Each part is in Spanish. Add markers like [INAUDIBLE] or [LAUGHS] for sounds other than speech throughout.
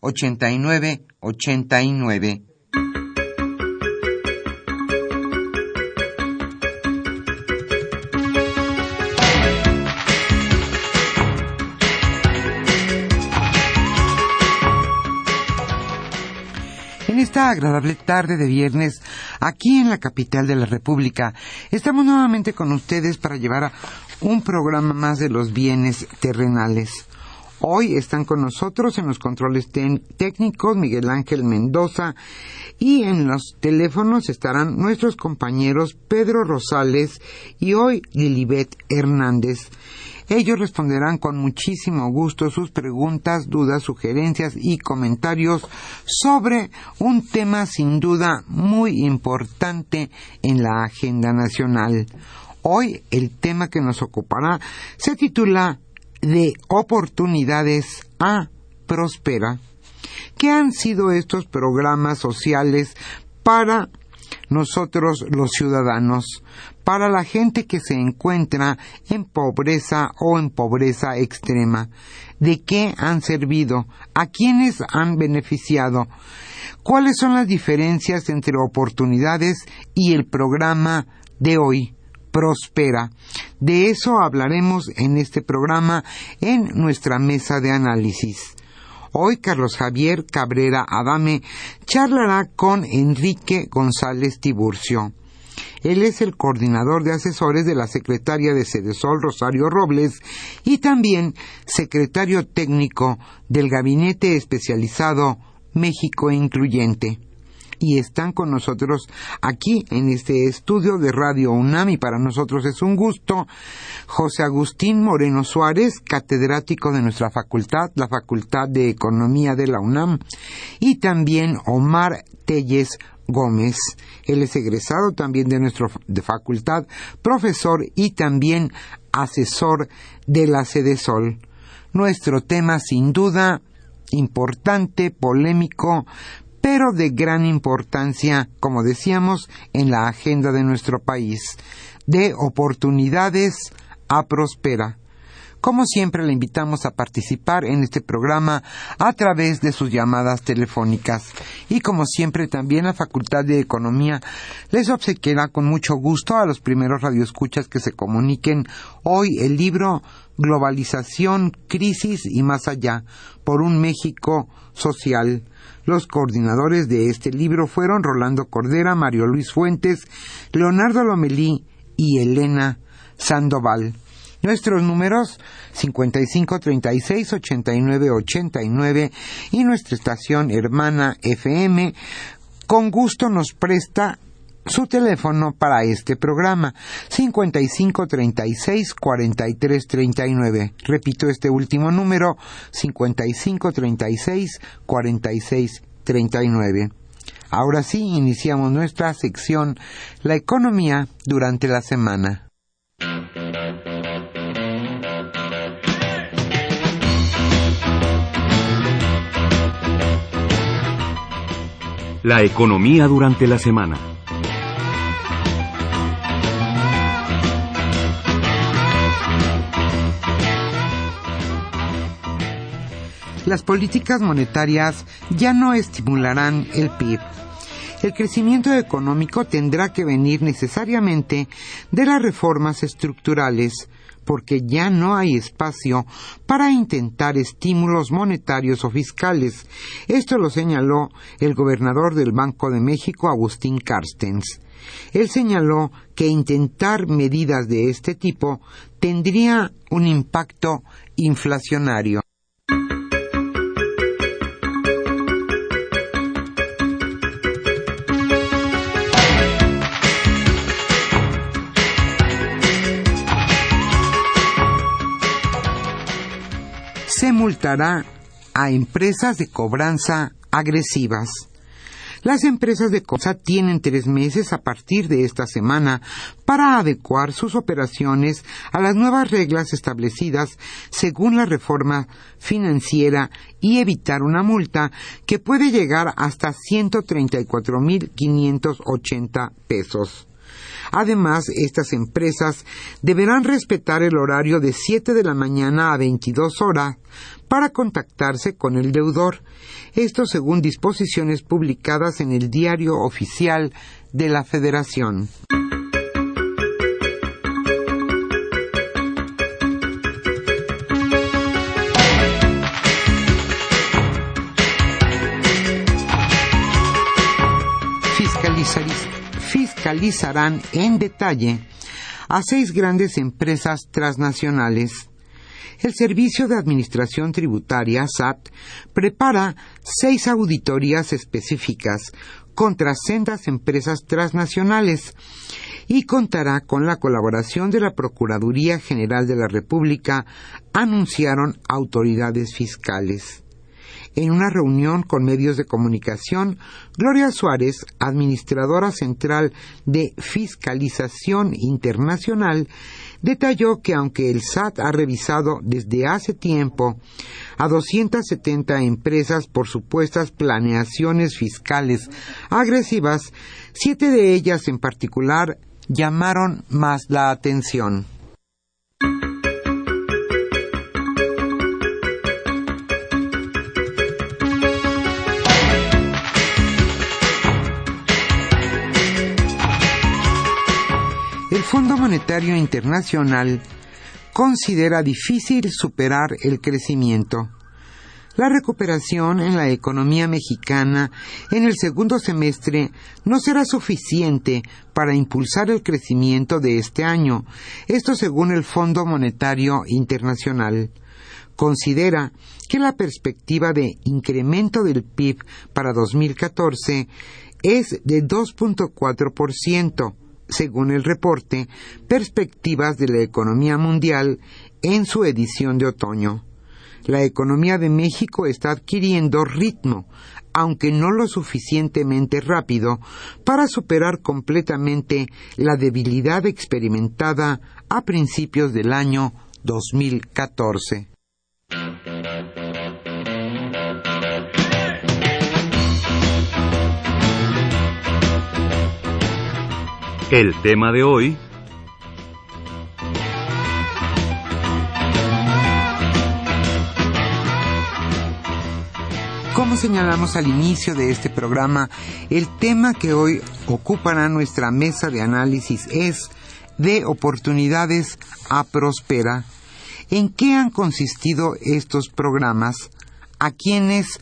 89 89. En esta agradable tarde de viernes, aquí en la capital de la República, estamos nuevamente con ustedes para llevar un programa más de los bienes terrenales. Hoy están con nosotros en los controles técnicos Miguel Ángel Mendoza y en los teléfonos estarán nuestros compañeros Pedro Rosales y hoy Lilibet Hernández. Ellos responderán con muchísimo gusto sus preguntas, dudas, sugerencias y comentarios sobre un tema sin duda muy importante en la agenda nacional. Hoy el tema que nos ocupará se titula de oportunidades a Prospera. ¿Qué han sido estos programas sociales para nosotros los ciudadanos, para la gente que se encuentra en pobreza o en pobreza extrema? ¿De qué han servido? ¿A quiénes han beneficiado? ¿Cuáles son las diferencias entre oportunidades y el programa de hoy? Prospera. De eso hablaremos en este programa en nuestra mesa de análisis. Hoy Carlos Javier Cabrera Adame charlará con Enrique González Tiburcio. Él es el coordinador de asesores de la secretaria de Cedesol Rosario Robles y también secretario técnico del Gabinete Especializado México Incluyente y están con nosotros aquí en este estudio de Radio UNAM y para nosotros es un gusto José Agustín Moreno Suárez, catedrático de nuestra facultad, la Facultad de Economía de la UNAM, y también Omar Telles Gómez. Él es egresado también de nuestra facultad, profesor y también asesor de la Sede Sol. Nuestro tema sin duda importante, polémico, pero de gran importancia, como decíamos, en la agenda de nuestro país, de oportunidades a prospera. Como siempre, le invitamos a participar en este programa a través de sus llamadas telefónicas. Y como siempre, también la Facultad de Economía les obsequiará con mucho gusto a los primeros radioescuchas que se comuniquen hoy el libro Globalización, Crisis y más allá por un México social los coordinadores de este libro fueron Rolando Cordera, Mario Luis Fuentes, Leonardo Lomelí y Elena Sandoval. Nuestros números 5536-8989 y nuestra estación hermana FM con gusto nos presta su teléfono para este programa 5536 4339. Repito este último número 5536 4639. Ahora sí, iniciamos nuestra sección La economía durante la semana. La economía durante la semana. Las políticas monetarias ya no estimularán el PIB. El crecimiento económico tendrá que venir necesariamente de las reformas estructurales, porque ya no hay espacio para intentar estímulos monetarios o fiscales. Esto lo señaló el gobernador del Banco de México, Agustín Carstens. Él señaló que intentar medidas de este tipo tendría un impacto inflacionario. A empresas de cobranza agresivas. Las empresas de cosa tienen tres meses a partir de esta semana para adecuar sus operaciones a las nuevas reglas establecidas según la reforma financiera y evitar una multa que puede llegar hasta 134.580 pesos. Además, estas empresas deberán respetar el horario de 7 de la mañana a 22 horas para contactarse con el deudor. Esto según disposiciones publicadas en el Diario Oficial de la Federación. fiscalizarán en detalle a seis grandes empresas transnacionales. El Servicio de Administración Tributaria, SAT, prepara seis auditorías específicas contra sendas empresas transnacionales y contará con la colaboración de la Procuraduría General de la República, anunciaron autoridades fiscales. En una reunión con medios de comunicación, Gloria Suárez, administradora central de Fiscalización Internacional, detalló que aunque el SAT ha revisado desde hace tiempo a 270 empresas por supuestas planeaciones fiscales agresivas, siete de ellas en particular llamaron más la atención. Fondo Monetario Internacional considera difícil superar el crecimiento. La recuperación en la economía mexicana en el segundo semestre no será suficiente para impulsar el crecimiento de este año, esto según el Fondo Monetario Internacional. Considera que la perspectiva de incremento del PIB para 2014 es de 2.4%, según el reporte Perspectivas de la Economía Mundial en su edición de otoño. La economía de México está adquiriendo ritmo, aunque no lo suficientemente rápido, para superar completamente la debilidad experimentada a principios del año 2014. El tema de hoy... Como señalamos al inicio de este programa, el tema que hoy ocupará nuestra mesa de análisis es de oportunidades a prospera. ¿En qué han consistido estos programas? ¿A quiénes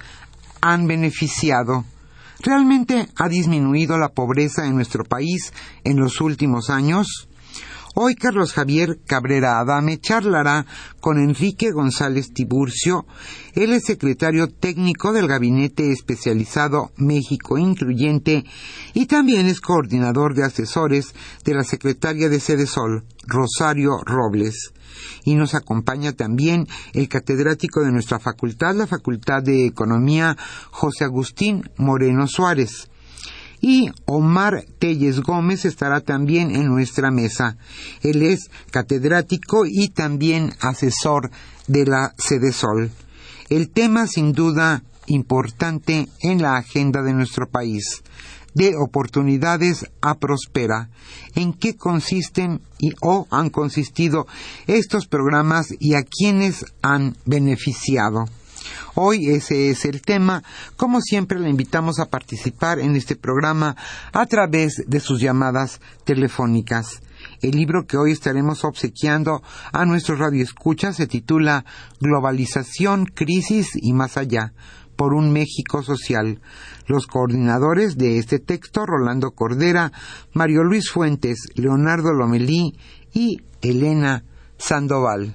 han beneficiado? ¿Realmente ha disminuido la pobreza en nuestro país en los últimos años? Hoy Carlos Javier Cabrera Adame charlará con Enrique González Tiburcio. Él es secretario técnico del Gabinete Especializado México Incluyente y también es coordinador de asesores de la secretaria de Sede Sol, Rosario Robles y nos acompaña también el catedrático de nuestra facultad, la Facultad de Economía, José Agustín Moreno Suárez. Y Omar Telles Gómez estará también en nuestra mesa. Él es catedrático y también asesor de la Sede Sol. El tema sin duda importante en la agenda de nuestro país de oportunidades a prospera. ¿En qué consisten y, o han consistido estos programas y a quiénes han beneficiado? Hoy ese es el tema. Como siempre, le invitamos a participar en este programa a través de sus llamadas telefónicas. El libro que hoy estaremos obsequiando a nuestro radio escucha se titula Globalización, Crisis y más allá por un México social. Los coordinadores de este texto, Rolando Cordera, Mario Luis Fuentes, Leonardo Lomelí y Elena Sandoval.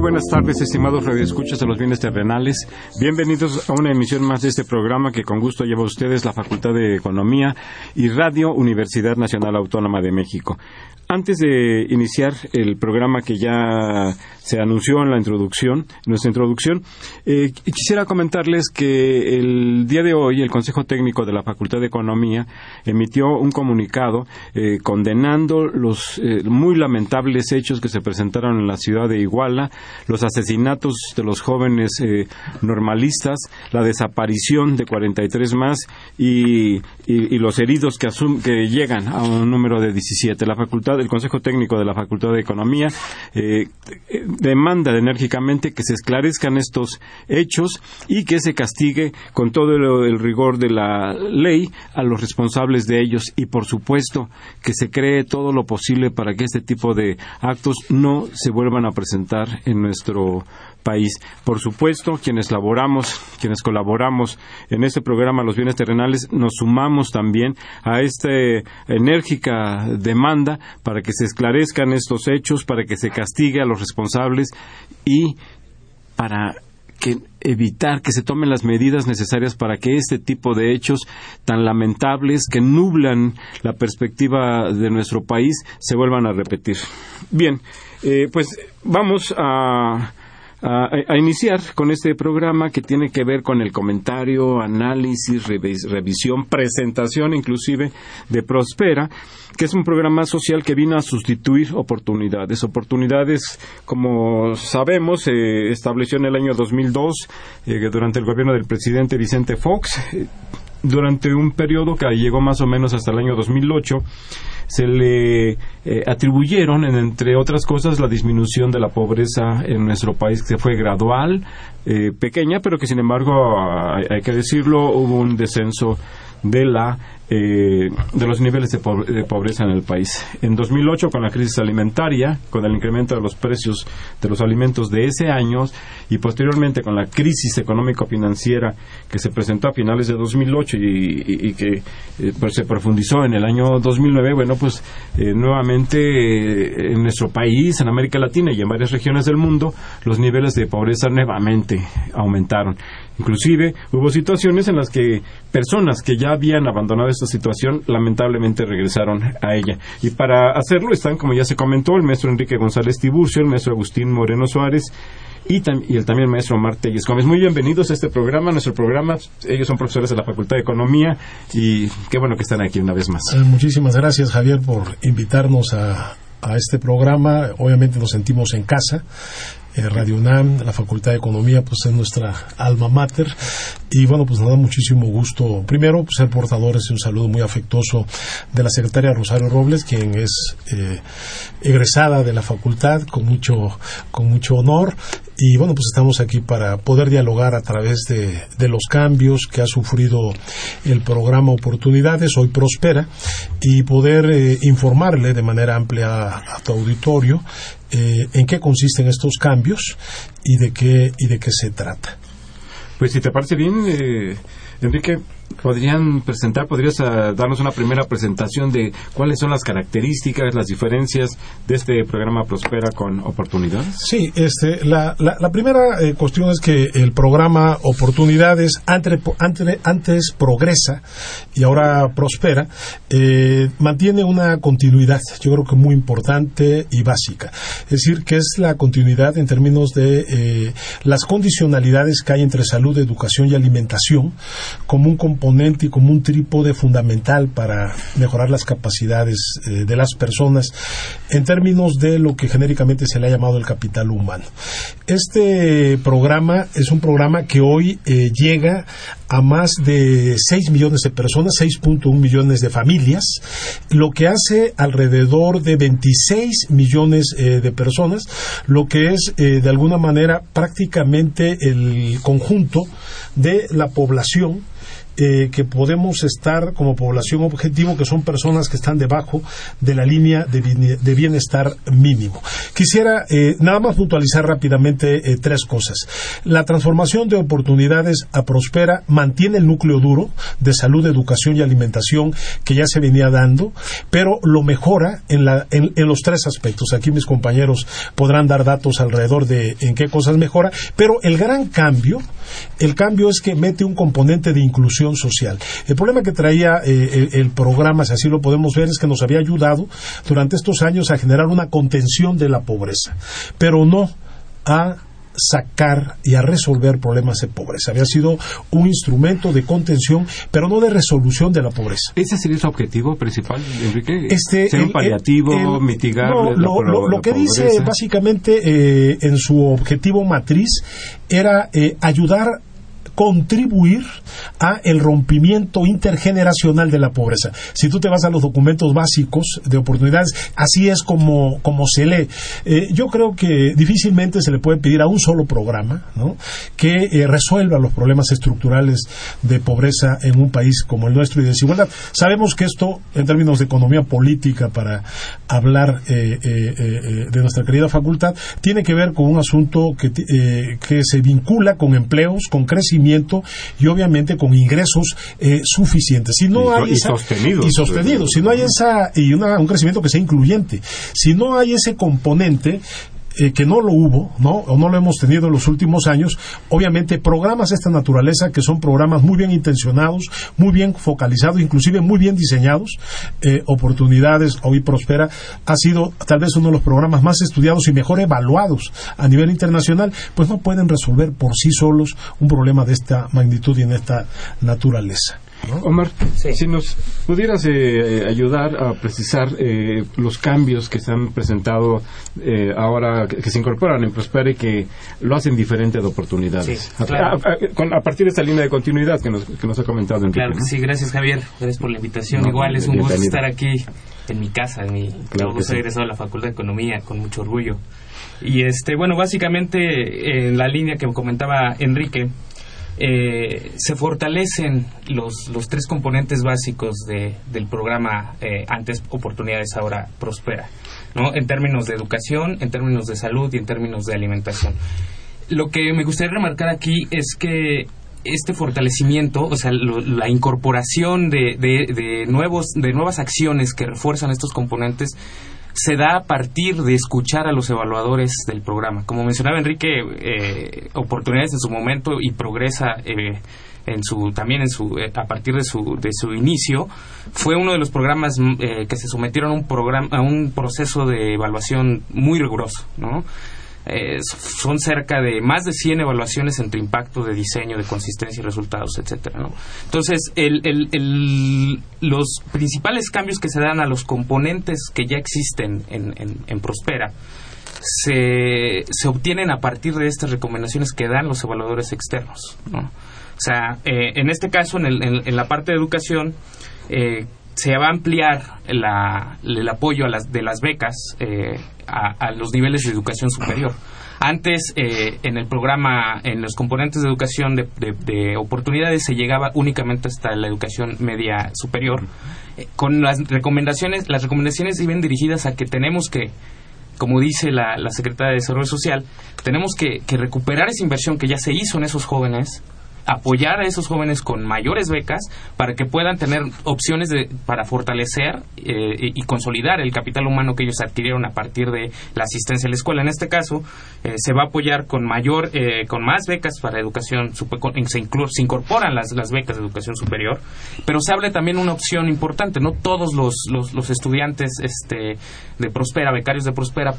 Buenas tardes, estimados radioescuchas de los bienes terrenales. Bienvenidos a una emisión más de este programa que con gusto lleva a ustedes la Facultad de Economía y Radio Universidad Nacional Autónoma de México. Antes de iniciar el programa que ya se anunció en la introducción, nuestra introducción, eh, quisiera comentarles que el día de hoy el Consejo Técnico de la Facultad de Economía emitió un comunicado eh, condenando los eh, muy lamentables hechos que se presentaron en la ciudad de Iguala, los asesinatos de los jóvenes normalistas, la desaparición de 43 más y, y, los heridos que, que llegan a un número de 17. La facultad el Consejo Técnico de la Facultad de Economía eh, demanda enérgicamente que se esclarezcan estos hechos y que se castigue con todo el, rigor de la ley a los responsables de ellos. Y, por supuesto, que se cree todo lo posible para que este tipo de actos no se vuelvan a presentar en nuestro país. Por supuesto, quienes laboramos, quienes colaboramos en este programa Los Bienes Terrenales, nos sumamos también a esta enérgica demanda para que se esclarezcan estos hechos, para que se castigue a los responsables y para evitar que se tomen las medidas necesarias para que este tipo de hechos tan lamentables que nublan la perspectiva de nuestro país se vuelvan a repetir. Bien, eh, pues vamos a a, iniciar con este programa que tiene que ver con el comentario, análisis, revisión, presentación inclusive de Prospera, que es un programa social que vino a sustituir oportunidades. Oportunidades, como sabemos, se estableció en el año 2002 eh, durante el gobierno del presidente Vicente Fox, eh, durante un periodo que llegó más o menos hasta el año 2008 se le eh, atribuyeron, entre otras cosas, la disminución de la pobreza en nuestro país, que fue gradual, eh, pequeña, pero que sin embargo, hay, que decirlo, hubo un descenso de la eh, de los niveles de, pobreza en el país. En 2008, con la crisis alimentaria, con el incremento de los precios de los alimentos de ese año y posteriormente con la crisis económico-financiera que se presentó a finales de 2008 y, que eh, pues se profundizó en el año 2009, bueno, pues eh, nuevamente en nuestro país, en América Latina y en varias regiones del mundo, los niveles de pobreza nuevamente aumentaron. Inclusive hubo situaciones en las que personas que ya habían abandonado esta situación lamentablemente regresaron a ella. Y para hacerlo están, como ya se comentó, el maestro Enrique González Tiburcio, el maestro Agustín Moreno Suárez y, y el también maestro Marte Gómez. Muy bienvenidos a este programa, nuestro programa. Ellos son profesores de la Facultad de Economía y qué bueno que están aquí una vez más. Eh, muchísimas gracias, Javier, por invitarnos a, a este programa. Obviamente nos sentimos en casa. Eh, Radio UNAM, la Facultad de Economía, pues es nuestra alma mater. Y bueno, pues nos da muchísimo gusto, primero, pues, ser portadores de un saludo muy afectuoso de la secretaria Rosario Robles, quien es eh, egresada de la facultad con mucho, con mucho honor. Y bueno, pues estamos aquí para poder dialogar a través de, de los cambios que ha sufrido el programa Oportunidades, hoy Prospera, y poder eh, informarle de manera amplia a tu auditorio eh, en qué consisten estos cambios y de qué, y de qué se trata. Pues si te parece bien, eh, Enrique, podrían presentar, podrías ah, darnos una primera presentación de cuáles son las características, las diferencias de este programa Prospera con Oportunidades. Sí, este, la, la, primera eh, cuestión es que el programa Oportunidades antes, antes, progresa y ahora prospera, eh, mantiene una continuidad, yo creo que muy importante y básica. Es decir, que es la continuidad en términos de eh, las condicionalidades que hay entre salud, educación y alimentación como un componente y como un trípode fundamental para mejorar las capacidades eh, de las personas en términos de lo que genéricamente se le ha llamado el capital humano. Este programa es un programa que hoy eh, llega a más de 6 millones de personas, 6.1 millones de familias, lo que hace alrededor de 26 millones eh, de personas, lo que es de alguna manera prácticamente el conjunto de la población eh, que podemos estar como población objetivo, que son personas que están debajo de la línea de, bienestar mínimo. Quisiera eh, nada más puntualizar rápidamente eh, tres cosas. La transformación de oportunidades a Prospera mantiene el núcleo duro de salud, educación y alimentación que ya se venía dando, pero lo mejora en, en los tres aspectos. Aquí mis compañeros podrán dar datos alrededor de en qué cosas mejora, pero el gran cambio, el cambio es que mete un componente de inclusión social. El problema que traía eh, el, programa, si así lo podemos ver, es que nos había ayudado durante estos años a generar una contención de la pobreza, pero no a sacar y a resolver problemas de pobreza. Había sido un instrumento de contención, pero no de resolución de la pobreza. ¿Ese sería su objetivo principal, Enrique? Este, ¿Ser un paliativo, mitigar lo, que dice básicamente eh, en su objetivo matriz era eh, ayudar contribuir a el rompimiento intergeneracional de la pobreza. Si tú te vas a los documentos básicos de oportunidades, así es como, como se lee. Eh, yo creo que difícilmente se le puede pedir a un solo programa que eh, resuelva los problemas estructurales de pobreza en un país como el nuestro y de desigualdad. Sabemos que esto, en términos de economía política, para hablar eh, de nuestra querida facultad, tiene que ver con un asunto que, que se vincula con empleos, con crecimiento y obviamente con ingresos eh, suficientes. Si no hay y sostenidos. Y sostenidos. Si no hay esa, y un crecimiento que sea incluyente. Si no hay ese componente, eh, que no lo hubo, ¿no? O no lo hemos tenido en los últimos años, obviamente programas de esta naturaleza que son programas muy bien intencionados, muy bien focalizados, inclusive muy bien diseñados, eh, oportunidades, hoy prospera, ha sido tal vez uno de los programas más estudiados y mejor evaluados a nivel internacional, pues no pueden resolver por sí solos un problema de esta magnitud y en esta naturaleza. Omar, si nos pudieras eh, ayudar a precisar eh, los cambios que se han presentado eh, ahora, que, se incorporan en Prospera y que lo hacen diferente de oportunidades. a, partir de esta línea de continuidad que nos, que nos ha comentado Enrique. Claro sí, gracias Javier, gracias por la invitación. Igual es un gusto estar aquí en mi casa, en mi, claro soy egresado de la Facultad de Economía, con mucho orgullo. Y este, bueno, básicamente en la línea que comentaba Enrique, eh, se fortalecen los, los tres componentes básicos de, del programa eh, Antes Oportunidades Ahora Prospera, ¿no? en términos de educación, en términos de salud y en términos de alimentación. Lo que me gustaría remarcar aquí es que este fortalecimiento, o sea, la incorporación de, de, nuevos, de nuevas acciones que refuerzan estos componentes, se da a partir de escuchar a los evaluadores del programa. Como mencionaba Enrique, eh, oportunidades en su momento y progresa eh, en su también en su eh, a partir de su de su inicio fue uno de los programas que se sometieron a un programa a un proceso de evaluación muy riguroso, ¿no? Eh, son cerca de más de 100 evaluaciones entre impacto de diseño, de consistencia y resultados, etcétera. Entonces, los principales cambios que se dan a los componentes que ya existen en, Prospera se, se, obtienen a partir de estas recomendaciones que dan los evaluadores externos. O sea, eh, en este caso, en, la parte de educación, eh, se va a ampliar el apoyo a las, de las becas eh, a, los niveles de educación superior. Antes, eh, en el programa, en los componentes de educación de, oportunidades, se llegaba únicamente hasta la educación media superior. Eh, con las recomendaciones, las recomendaciones iban dirigidas a que tenemos que como dice la, la Secretaria de Desarrollo Social, tenemos que, recuperar esa inversión que ya se hizo en esos jóvenes apoyar a esos jóvenes con mayores becas para que puedan tener opciones de, para fortalecer eh, y, consolidar el capital humano que ellos adquirieron a partir de la asistencia a la escuela. En este caso, eh, se va a apoyar con mayor, eh, con más becas para educación, se, se incorporan las, las, becas de educación superior, pero se abre también una opción importante. No todos los, los, los estudiantes este, de Prospera, becarios de Prospera,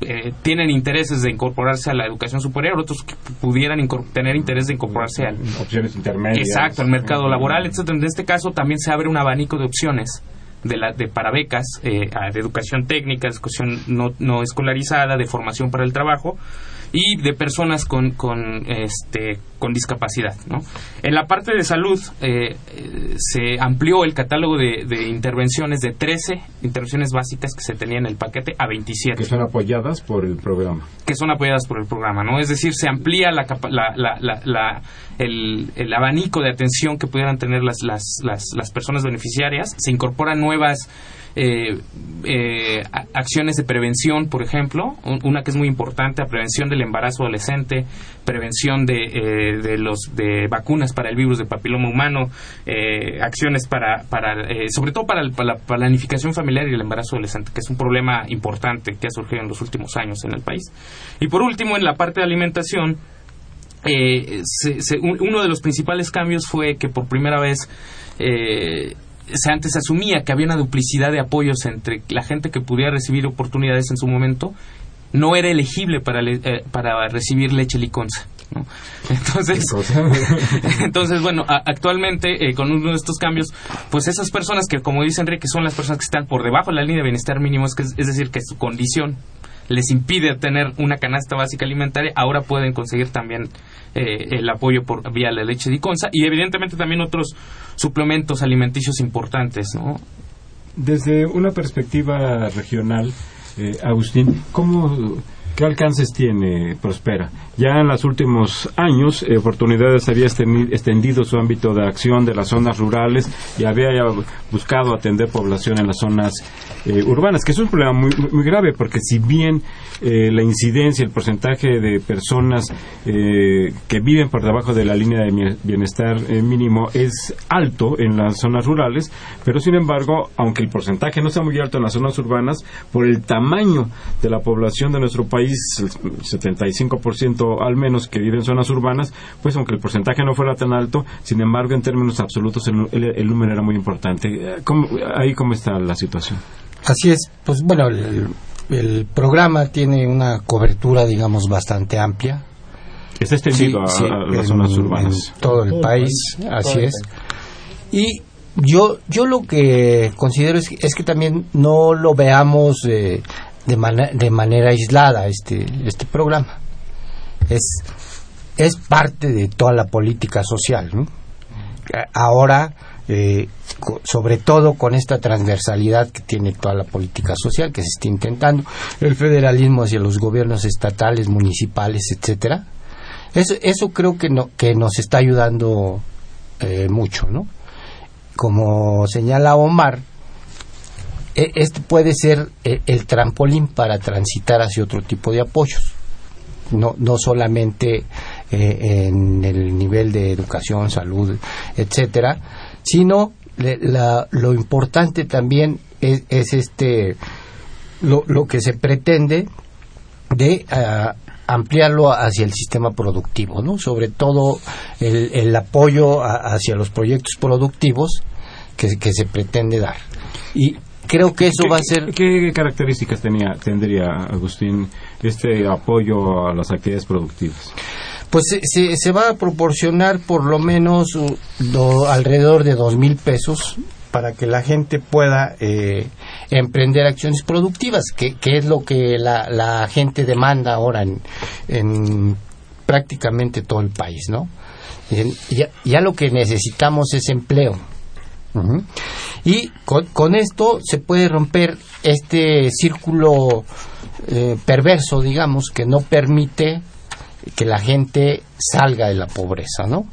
eh, tienen intereses de incorporarse a la educación superior, otros que pudieran tener interés de incorporarse al opciones intermedias. Exacto, al mercado laboral, etcétera. En este caso también se abre un abanico de opciones de, la, de para becas eh, de educación técnica, de educación no, no escolarizada, de formación para el trabajo y de personas con, con, este, con discapacidad. ¿no? En la parte de salud eh, se amplió el catálogo de, de, intervenciones de 13 intervenciones básicas que se tenían en el paquete a 27. Que son apoyadas por el programa. Que son apoyadas por el programa, ¿no? Es decir, se amplía la, la, la, el, el, abanico de atención que pudieran tener las, las, las, las personas beneficiarias, se incorporan nuevas eh, eh, acciones de prevención, por ejemplo, una que es muy importante, la prevención del embarazo adolescente, prevención de, eh, de los de vacunas para el virus de papiloma humano, eh, acciones para, para sobre todo para, la planificación familiar y el embarazo adolescente, que es un problema importante que ha surgido en los últimos años en el país. Y por último, en la parte de alimentación, uno de los principales cambios fue que por primera vez eh, se antes asumía que había una duplicidad de apoyos entre la gente que pudiera recibir oportunidades en su momento no era elegible para, eh, para recibir leche liconza. [LAUGHS] Entonces, [LAUGHS] entonces, bueno, actualmente eh, con uno de estos cambios, pues esas personas que, como dice Enrique, son las personas que están por debajo de la línea de bienestar mínimo, es, que, es decir, que su condición les impide tener una canasta básica alimentaria, ahora pueden conseguir también eh, el apoyo por vía la leche de Iconza y evidentemente también otros suplementos alimenticios importantes, ¿no? Desde una perspectiva regional, eh, Agustín, ¿cómo ¿Qué alcances tiene Prospera? Ya en los últimos años, eh, Oportunidades había extendido su ámbito de acción de las zonas rurales y había buscado atender población en las zonas eh, urbanas, que es un problema muy, muy grave porque si bien eh, la incidencia, el porcentaje de personas que viven por debajo de la línea de bienestar mínimo es alto en las zonas rurales, pero sin embargo, aunque el porcentaje no sea muy alto en las zonas urbanas, por el tamaño de la población de nuestro país, país, el 75% al menos que vive en zonas urbanas, pues aunque el porcentaje no fuera tan alto, sin embargo, en términos absolutos el, número era muy importante. ¿Ahí cómo está la situación? Así es, pues bueno, el, programa tiene una cobertura, digamos, bastante amplia. Está extendido a, las zonas urbanas. En todo el país, así es. Y yo, yo lo que considero es, es que también no lo veamos eh, de, de manera aislada este, este programa. Es, es parte de toda la política social. Ahora, eh, sobre todo con esta transversalidad que tiene toda la política social que se está intentando, el federalismo hacia los gobiernos estatales, municipales, etcétera, Eso, eso creo que, no, que nos está ayudando eh, mucho, ¿no? Como señala Omar, este puede ser eh, el trampolín para transitar hacia otro tipo de apoyos. No, no solamente eh, en el nivel de educación, salud, etcétera, sino lo importante también es, este lo, lo, que se pretende de ah, ampliarlo hacia el sistema productivo, ¿no? Sobre todo el, apoyo hacia los proyectos productivos que, se pretende dar. Y creo que eso va a ser... ¿Qué, características tenía, tendría, Agustín, este apoyo a las actividades productivas? Pues se, se, va a proporcionar por lo menos alrededor de dos mil pesos para que la gente pueda eh, emprender acciones productivas, que, es lo que la, gente demanda ahora en, prácticamente todo el país, ¿no? Ya, lo que necesitamos es empleo. Y con, esto se puede romper este círculo eh, perverso, digamos, que no permite que la gente salga de la pobreza, ¿no?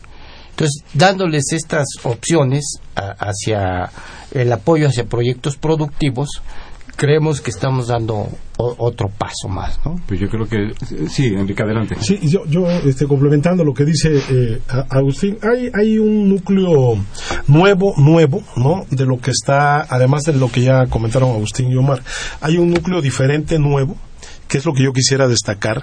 Entonces, dándoles estas opciones hacia el apoyo hacia proyectos productivos, creemos que estamos dando otro paso más, ¿no? Pues yo creo que sí, Enrique, adelante. Sí, yo, yo este, complementando lo que dice eh, Agustín, hay, hay un núcleo nuevo, nuevo, ¿no? De lo que está, además de lo que ya comentaron Agustín y Omar, hay un núcleo diferente, nuevo, que es lo que yo quisiera destacar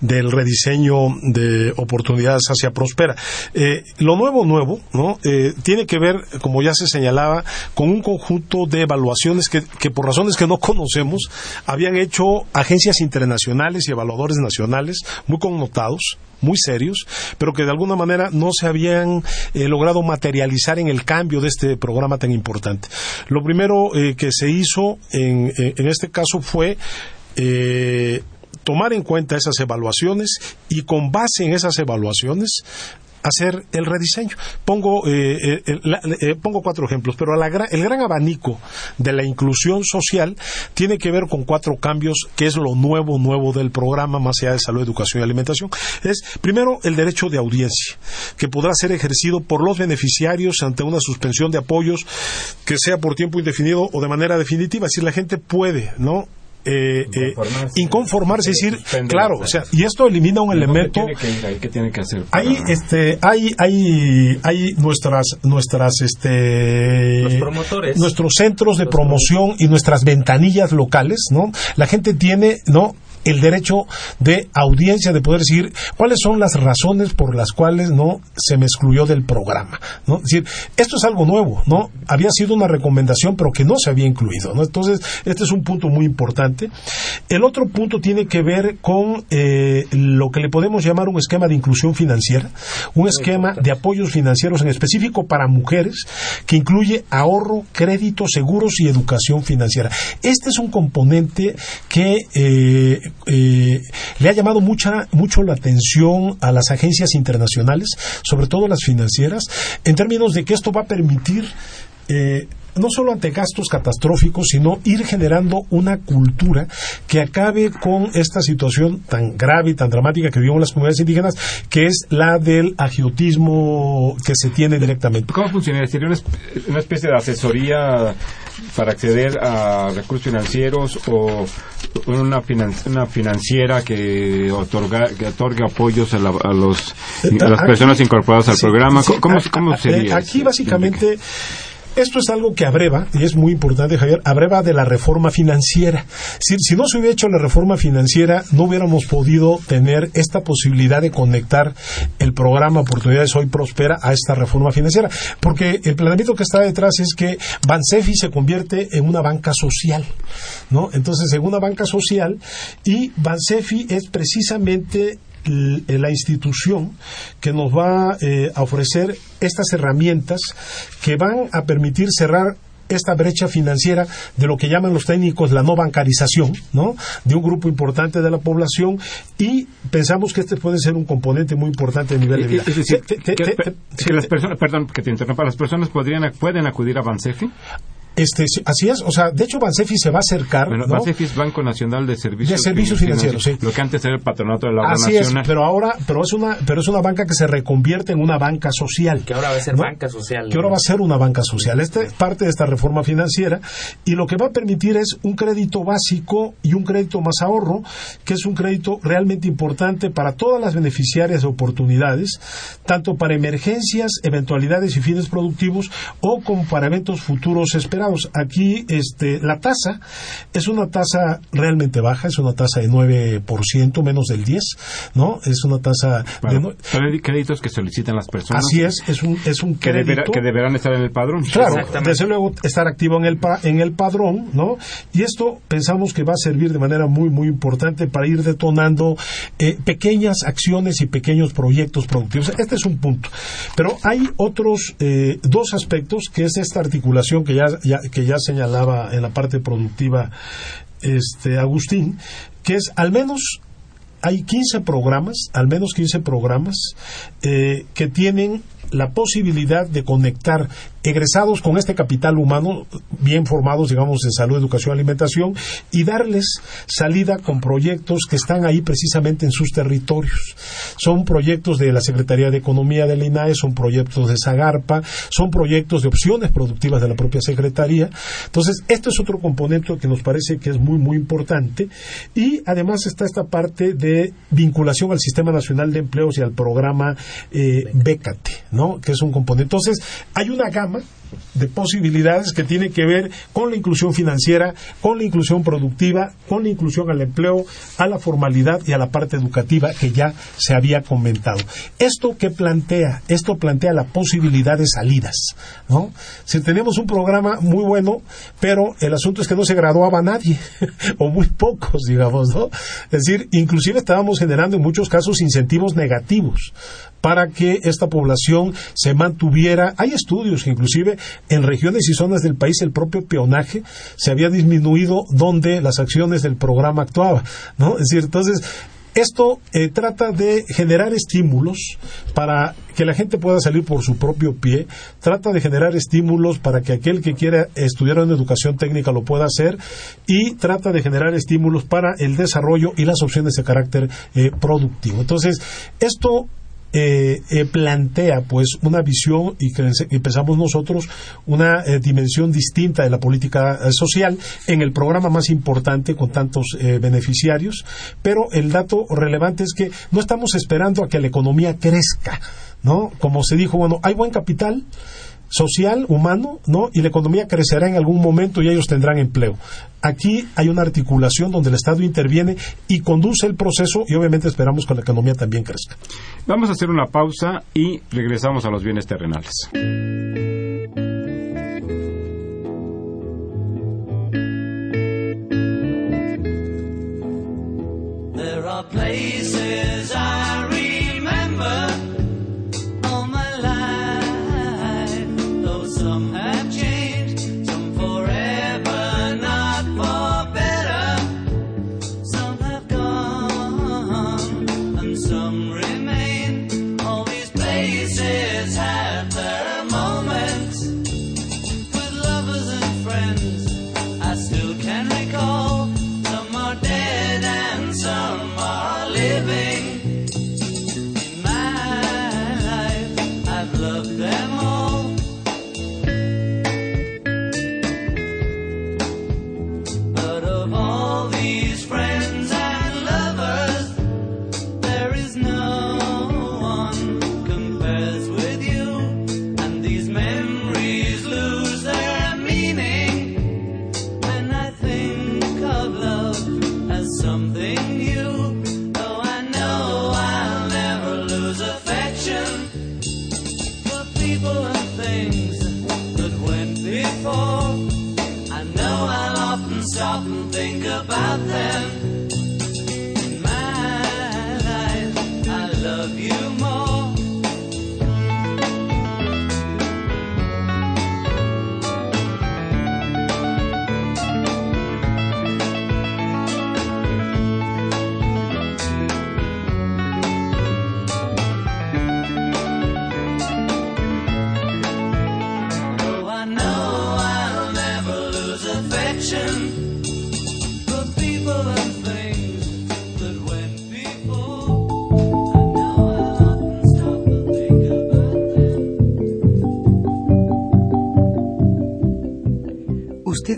del rediseño de oportunidades hacia Prospera. Eh, lo nuevo, nuevo, ¿no? Eh, tiene que ver, como ya se señalaba, con un conjunto de evaluaciones que, que por razones que no [LAUGHS] conocemos habían hecho agencias internacionales y evaluadores nacionales muy connotados muy serios, pero que de alguna manera no se habían eh, logrado materializar en el cambio de este programa tan importante. Lo primero que se hizo en, en este caso fue eh, tomar en cuenta esas evaluaciones y con base en esas evaluaciones hacer el rediseño. Pongo, eh, eh, pongo cuatro ejemplos, pero el gran abanico de la inclusión social tiene que ver con cuatro cambios, que es lo nuevo, nuevo del programa, más allá de salud, educación y alimentación. Es, primero, el derecho de audiencia, que podrá ser ejercido por los beneficiarios ante una suspensión de apoyos, que sea por tiempo indefinido o de manera definitiva. Es la gente puede, ¿no? Eh, inconformarse, es decir, claro, o sea, y esto elimina un elemento. ¿Qué tiene que hacer? Hay, este, hay, hay, hay nuestras, nuestras, este, nuestros centros de promoción y nuestras ventanillas locales, ¿no? La gente tiene, ¿no? El derecho de audiencia de poder decir cuáles son las razones por las cuales no se me excluyó del programa, ¿no? Es decir, esto es algo nuevo, ¿no? Había sido una recomendación pero que no se había incluido, ¿no? Entonces, este es un punto muy importante. El otro punto tiene que ver con eh, lo que le podemos llamar un esquema de inclusión financiera, un esquema de apoyos financieros en específico para mujeres que incluye ahorro, crédito, seguros y educación financiera. Este es un componente que eh, eh, le ha llamado mucha, mucho la atención a las agencias internacionales, sobre todo las financieras, en términos de que esto va a permitir eh, no solo ante gastos catastróficos, sino ir generando una cultura que acabe con esta situación tan grave y tan dramática que vivimos las comunidades indígenas, que es la del agiotismo que se tiene directamente. ¿Cómo funciona? ¿Sería una especie de asesoría para acceder a recursos financieros o una, una financiera que otorga que otorgue apoyos a, los, a las personas incorporadas al programa? ¿Cómo, cómo sería? Aquí básicamente... Esto es algo que abreva, y es muy importante, Javier, abreva de la reforma financiera. Si, si, no se hubiera hecho la reforma financiera, no hubiéramos podido tener esta posibilidad de conectar el programa Oportunidades Hoy Prospera a esta reforma financiera. Porque el planteamiento que está detrás es que Bansefi se convierte en una banca social, ¿no? Entonces, en una banca social, y Bansefi es precisamente la institución que nos va eh, a ofrecer estas herramientas que van a permitir cerrar esta brecha financiera de lo que llaman los técnicos la no bancarización, ¿no? De un grupo importante de la población y pensamos que este puede ser un componente muy importante a nivel de vida. Es decir, que, las personas, perdón que te interrumpa, las personas podrían pueden acudir a Bansefi. Este, sí, así es, o sea, de hecho Bansefi se va a acercar, Bueno, ¿no? Bansefi es Banco Nacional de Servicios, De Servicios Financieros, sí. Lo que antes era el patronato de la obra Así es, nacional. pero ahora, pero es una, pero es una banca que se reconvierte en una banca social. Que ahora va a ser ¿no? banca social. Que ahora va a ser una banca social. Esta es parte de esta reforma financiera y lo que va a permitir es un crédito básico y un crédito más ahorro, que es un crédito realmente importante para todas las beneficiarias de oportunidades, tanto para emergencias, eventualidades y fines productivos o como para eventos futuros esperados. Aquí este, la tasa es una tasa realmente baja, es una tasa de 9%, menos del 10, ¿no? Es una tasa de nue- para créditos que solicitan las personas. Así es, es un, es un Que, crédito. deberá- que deberán estar en el padrón. Claro, desde luego estar activo en el, pa- en el padrón, ¿no? Y esto pensamos que va a servir de manera muy, muy importante para ir detonando eh, pequeñas acciones y pequeños proyectos productivos. Este es un punto. Pero hay otros eh, dos aspectos, que es esta articulación que ya, ya- que ya señalaba en la parte productiva este Agustín, que es al menos hay 15 programas, al menos 15 programas, eh, que tienen la posibilidad de conectar egresados con este capital humano, bien formados, digamos, en salud, educación, alimentación, y darles salida con proyectos que están ahí precisamente en sus territorios. Son proyectos de la Secretaría de Economía del INAE, son proyectos de Zagarpa, son proyectos de opciones productivas de la propia Secretaría. Entonces, este es otro componente que nos parece que es muy, muy importante. Y además está esta parte de vinculación al Sistema Nacional de Empleos y al programa eh, Bécate, ¿no? Que es un componente. Entonces, hay una gama de posibilidades que tiene que ver con la inclusión financiera, con la inclusión productiva, con la inclusión al empleo, a la formalidad y a la parte educativa que ya se había comentado. ¿Esto qué plantea? Esto plantea la posibilidad de salidas, ¿no? Si tenemos un programa muy bueno, pero el asunto es que no se graduaba nadie, [LAUGHS] o muy pocos, digamos, ¿no? Es decir, inclusive estábamos generando en muchos casos incentivos negativos para que esta población se mantuviera. Hay estudios que inclusive en regiones y zonas del país el propio peonaje se había disminuido donde las acciones del programa actuaban, ¿no? Es decir, entonces esto eh, trata de generar estímulos para que la gente pueda salir por su propio pie, trata de generar estímulos para que aquel que quiera estudiar en educación técnica lo pueda hacer y trata de generar estímulos para el desarrollo y las opciones de carácter eh, productivo. Entonces, esto eh, eh, plantea pues una visión y que y pensamos nosotros una eh, dimensión distinta de la política eh, social en el programa más importante con tantos eh, beneficiarios. Pero el dato relevante es que no estamos esperando a que la economía crezca no como se dijo bueno hay buen capital social, humano, ¿no? Y la economía crecerá en algún momento y ellos tendrán empleo. Aquí hay una articulación donde el Estado interviene y conduce el proceso y obviamente esperamos que la economía también crezca. Vamos a hacer una pausa y regresamos a los bienes terrenales. There are places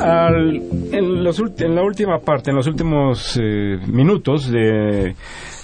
Al- en, los en la última parte, en los últimos eh, minutos de,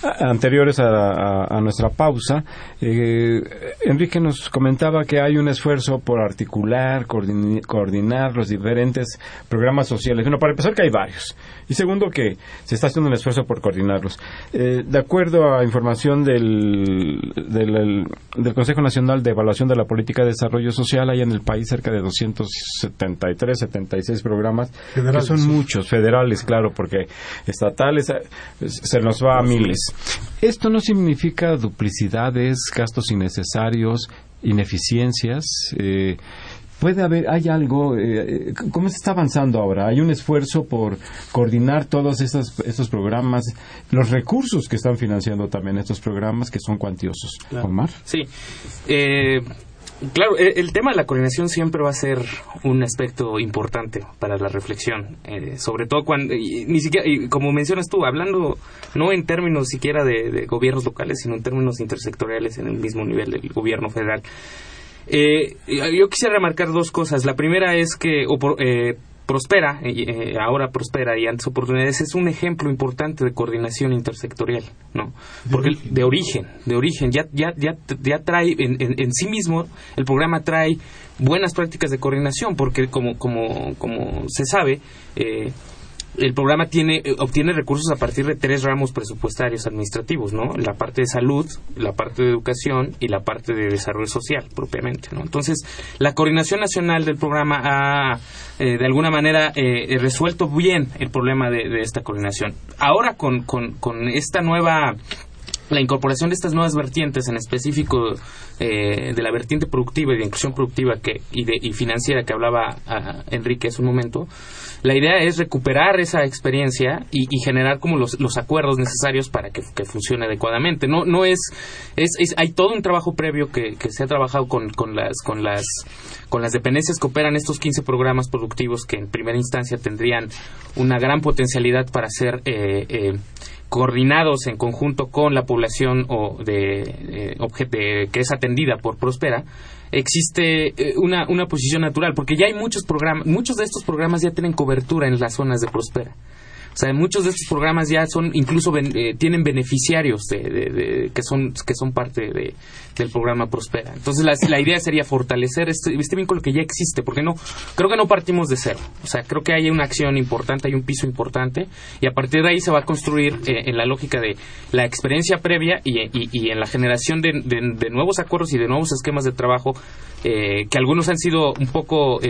anteriores a, a- a nuestra pausa, eh, Enrique nos comentaba que hay un esfuerzo por articular, coordinar los diferentes programas sociales. Bueno, para empezar que hay varios. Y segundo que se está haciendo un esfuerzo por coordinarlos. Eh, de acuerdo a información del, del, del Consejo Nacional de Evaluación de la Política de Desarrollo Social, hay en el país cerca de 273, 76 programas, Federales, que son muchos, federales, claro, porque estatales eh, se nos va a miles. Esto no significa duplicidades, gastos innecesarios, ineficiencias. eh, puede haber, hay algo, eh, ¿cómo se está avanzando ahora? Hay un esfuerzo por coordinar todos estos, estos programas, los recursos que están financiando también estos programas que son cuantiosos. Omar. Sí. Eh, claro, e- el tema de la coordinación siempre va a ser un aspecto importante para la reflexión, eh, sobre todo cuando, y- ni siquiera, y como mencionas tú, hablando no en términos siquiera de, de gobiernos locales, sino en términos intersectoriales en el mismo nivel del gobierno federal. Eh, yo quisiera remarcar dos cosas. La primera es que opor- eh, Prospera, eh, eh, ahora Prospera y antes Oportunidades, es un ejemplo importante de coordinación intersectorial, ¿no? Porque de origen, de origen, ya, ya, ya, ya trae en, en- en sí mismo, el programa trae buenas prácticas de coordinación, porque como, como, como se sabe, eh, el programa tiene eh, obtiene recursos a partir de tres ramos presupuestarios administrativos, ¿no? La parte de salud, la parte de educación y la parte de desarrollo social propiamente, ¿no? Entonces, la coordinación nacional del programa ha eh, de alguna manera eh, resuelto bien el problema de, de esta coordinación. Ahora con, con, con esta nueva la incorporación de estas nuevas vertientes, en específico eh, de la vertiente productiva y de inclusión productiva que, y, de, y financiera que hablaba ah, Enrique hace un momento, la idea es recuperar esa experiencia y, y generar como los, los acuerdos necesarios para que, que funcione adecuadamente. No, no es, es, es- hay todo un trabajo previo que, que se ha trabajado con, con las, con las, con las dependencias que operan estos 15 programas productivos que en primera instancia tendrían una gran potencialidad para ser eh, eh, coordinados en conjunto con la población o de, eh, obje- de- que es atendida por Prospera, existe eh, una, una posición natural, porque ya hay muchos programas, muchos de estos programas ya tienen cobertura en las zonas de Prospera. O sea, muchos de estos programas ya son, incluso eh, tienen beneficiarios de, de- que son que son parte de, del programa Prospera. Entonces, la, idea sería fortalecer este, este vínculo que ya existe, porque no creo que no partimos de cero. O sea, creo que hay una acción importante, hay un piso importante, y a partir de ahí se va a construir eh, en la lógica de la experiencia previa y, y- y en la generación de, nuevos acuerdos y de nuevos esquemas de trabajo eh, que algunos han sido un poco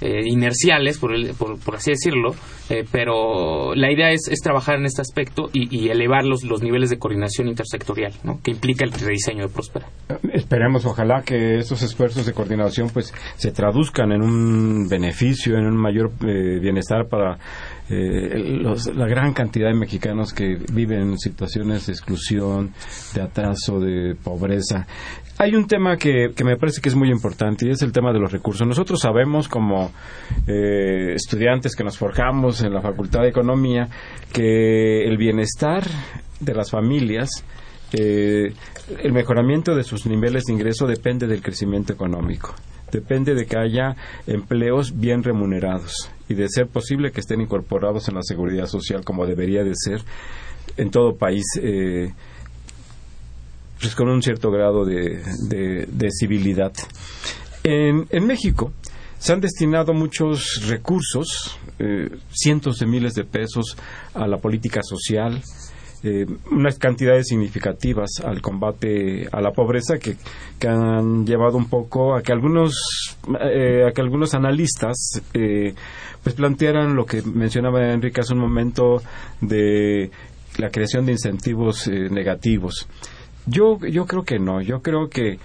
eh, inerciales, por, el- por, por así decirlo, eh, pero la idea es, es trabajar en este aspecto y, y elevar los, los niveles de coordinación intersectorial ¿no? que implica el rediseño de Prospera. Esperemos, ojalá que estos esfuerzos de coordinación pues se traduzcan en un beneficio, en un mayor eh, bienestar para eh, los- la gran cantidad de mexicanos que viven en situaciones de exclusión, de atraso, de pobreza. Hay un tema que, que me parece que es muy importante y es el tema de los recursos. Nosotros sabemos como eh, estudiantes que nos forjamos en la Facultad de Economía que el bienestar de las familias eh, el mejoramiento de sus niveles de ingreso depende del crecimiento económico. Depende de que haya empleos bien remunerados y de ser posible que estén incorporados en la seguridad social como debería de ser en todo país, eh, pues con un cierto grado de, de- civilidad. En, en México se han destinado muchos recursos, eh, cientos de miles de pesos a la política social, eh, unas cantidades significativas al combate a la pobreza que, que han llevado un poco a que algunos eh, a que algunos analistas eh, pues plantearan lo que mencionaba Enrique hace un momento de la creación de incentivos eh, negativos yo yo creo que no. Yo creo que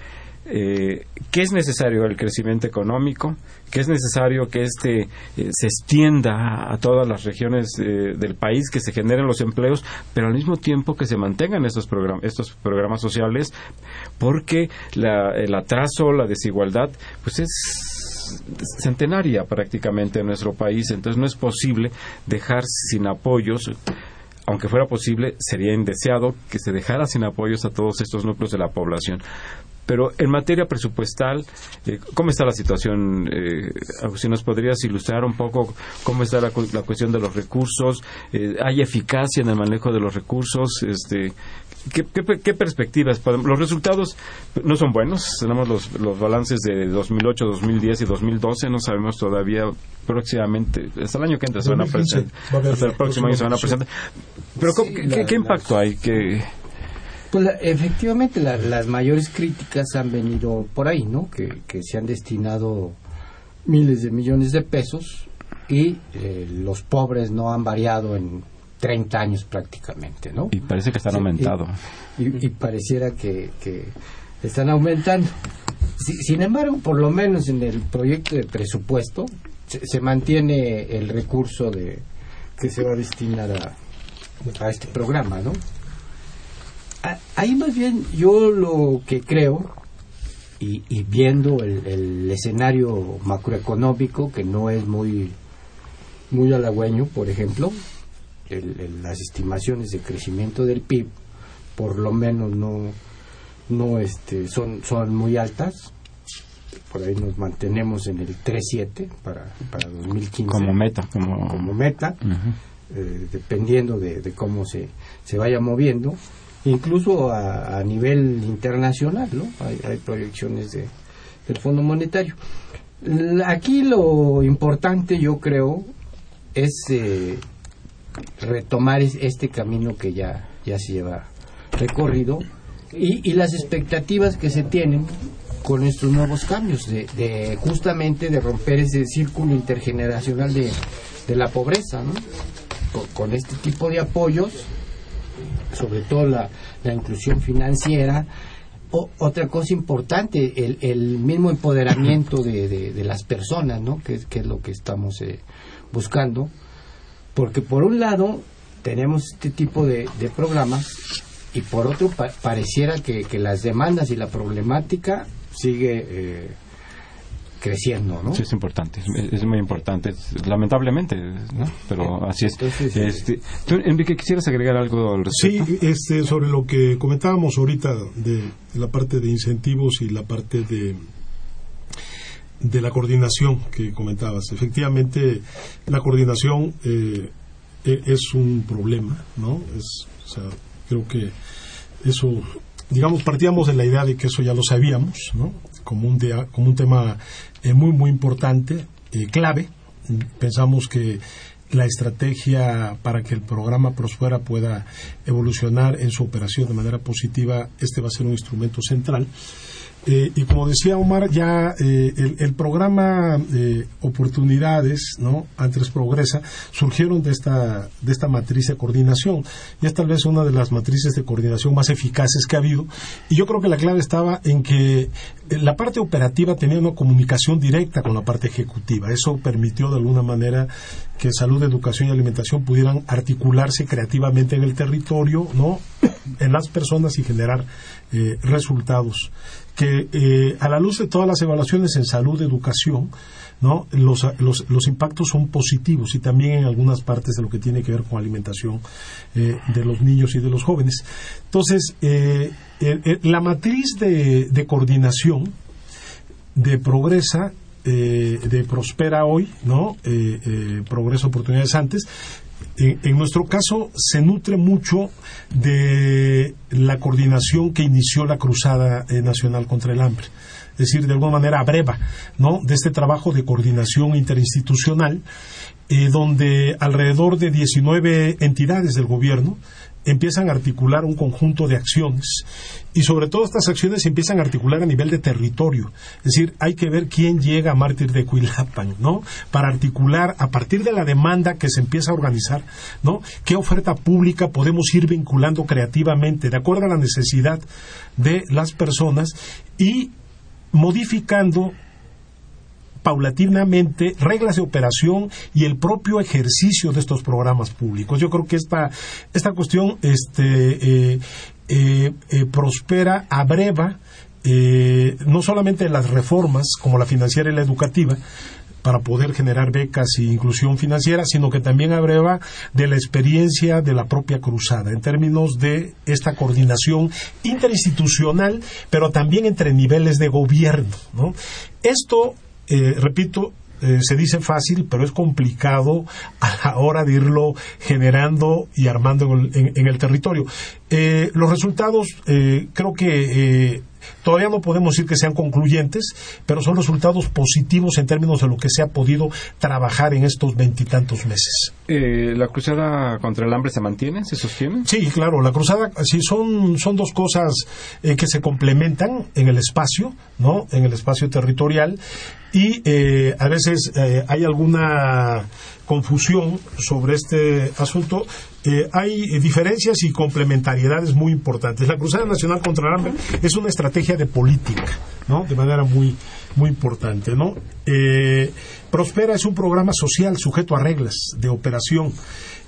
eh, que es necesario el crecimiento económico, que es necesario que este eh, se extienda a todas las regiones eh, del país, que se generen los empleos, pero al mismo tiempo que se mantengan estos, program estos programas sociales, porque la- el atraso, la desigualdad, pues es centenaria prácticamente en nuestro país, entonces no es posible dejar sin apoyos aunque fuera posible, sería indeseado que se dejara sin apoyos a todos estos núcleos de la población. Pero en materia presupuestal, eh, ¿cómo está la situación? Eh, Agustín, ¿nos podrías ilustrar un poco cómo está la, la cuestión de los recursos? Eh, ¿Hay eficacia en el manejo de los recursos? Este, ¿qué, qué, qué perspectivas? podemos- Los resultados no son buenos. Tenemos los, los balances de 2008, 2010 y 2012. No sabemos todavía próximamente, hasta el año que entra se van a 2015 presentar. Hasta el próximo año se van a presentar. Pero ¿cómo- Sí, ¿qué, la- qué- impacto hay? que Pues la- efectivamente la- las mayores críticas han venido por ahí, ¿no? Que, que se han destinado miles de millones de pesos y eh, los pobres no han variado en 30 años prácticamente, ¿no? Y parece que están Sí, aumentado. Y, y pareciera que, que están aumentando. Si- sin embargo, por lo menos en el proyecto de presupuesto se, se mantiene el recurso de que se va a destinar a, a este programa, ¿no? Ahí más bien yo lo que creo, y, y viendo el, el escenario macroeconómico que no es muy, muy halagüeño, por ejemplo, el- el- las estimaciones de crecimiento del PIB por lo menos no, no este, son, son muy altas. Por ahí nos mantenemos en el 3.7 para, para 2015 Como meta, como, como meta, eh, dependiendo de, de cómo se, se vaya moviendo, incluso a, nivel internacional, ¿no? Hay, hay proyecciones de, del Fondo Monetario. Aquí lo importante, yo creo, es eh, retomar es- este camino que ya, ya se lleva recorrido y, y las expectativas que se tienen con estos nuevos cambios, de, de justamente de romper ese círculo intergeneracional de, de la pobreza, ¿no? Con este tipo de apoyos, sobre todo la, la inclusión financiera. O- otra cosa importante, el, el mismo empoderamiento de, de- las personas, ¿no? Que, es- que es lo que estamos eh, buscando. Porque por un lado tenemos este tipo de, de programas y por otro pa- pareciera que, que las demandas y la problemática sigue eh, creciendo, ¿no? Sí, es importante, es, es muy importante, es- lamentablemente, ¿no? Pero así es. Entonces, Este, ¿Tú, Enrique, quisieras agregar algo al Sí, respecto? este, sobre lo que comentábamos ahorita de, de la parte de incentivos y la parte de de la coordinación que comentabas. Efectivamente, la coordinación eh, e- es un problema, ¿no? Es, o sea, creo que eso, digamos, partíamos de la idea de que eso ya lo sabíamos, ¿no? Como un, dea- como un tema eh, muy, muy importante, eh, clave. Pensamos que la estrategia para que el programa Prospera pueda evolucionar en su operación de manera positiva, este va a ser un instrumento central. Eh, y como decía Omar, ya eh, el, programa eh, Oportunidades, ¿no? Antes Progresa, surgieron de esta, de esta matriz de coordinación. Y es tal vez una de las matrices de coordinación más eficaces que ha habido. Y yo creo que la clave estaba en que eh, la parte operativa tenía una comunicación directa con la parte ejecutiva. Eso permitió de alguna manera que salud, educación y alimentación pudieran articularse creativamente en el territorio, ¿no? [COUGHS] en las personas y generar eh, resultados que eh, a la luz de todas las evaluaciones en salud, educación, ¿no? Los, los, los impactos son positivos y también en algunas partes de lo que tiene que ver con alimentación eh, de los niños y de los jóvenes. Entonces, eh, la matriz de, de coordinación de Progresa, eh, de Prospera hoy, ¿no? Eh, Progresa Oportunidades antes, en, nuestro caso se nutre mucho de la coordinación que inició la Cruzada eh, Nacional contra el Hambre. Es decir, de alguna manera breva, ¿no? De este trabajo de coordinación interinstitucional, eh, donde alrededor de 19 entidades del gobierno empiezan a articular un conjunto de acciones y sobre todo estas acciones se empiezan a articular a nivel de territorio. Es decir, hay que ver quién llega a Mártir de Cuilapan, ¿no? Para articular a partir de la demanda que se empieza a organizar, ¿no? ¿Qué oferta pública podemos ir vinculando creativamente de acuerdo a la necesidad de las personas y modificando paulatinamente reglas de operación y el propio ejercicio de estos programas públicos. Yo creo que esta, esta cuestión este, eh, eh, eh, prospera, abreva, no solamente las reformas como la financiera y la educativa, para poder generar becas e inclusión financiera, sino que también abreva de la experiencia de la propia cruzada en términos de esta coordinación interinstitucional, pero también entre niveles de gobierno. ¿no? Esto, eh, repito, eh, se dice fácil, pero es complicado a la hora de irlo generando y armando en el, territorio. Eh, los resultados eh, creo que todavía no podemos decir que sean concluyentes, pero son resultados positivos en términos de lo que se ha podido trabajar en estos veintitantos meses. Eh, ¿La cruzada contra el hambre se mantiene, se sostiene? Sí, claro, la cruzada, sí, son, son dos cosas eh, que se complementan en el espacio, ¿no? En el espacio territorial y eh, a veces eh, hay alguna confusión sobre este asunto. Eh, hay diferencias y complementariedades muy importantes. La Cruzada Nacional contra el Hambre es una estrategia de política, ¿no? De manera muy, muy importante, ¿no? Eh, Prospera es un programa social sujeto a reglas de operación.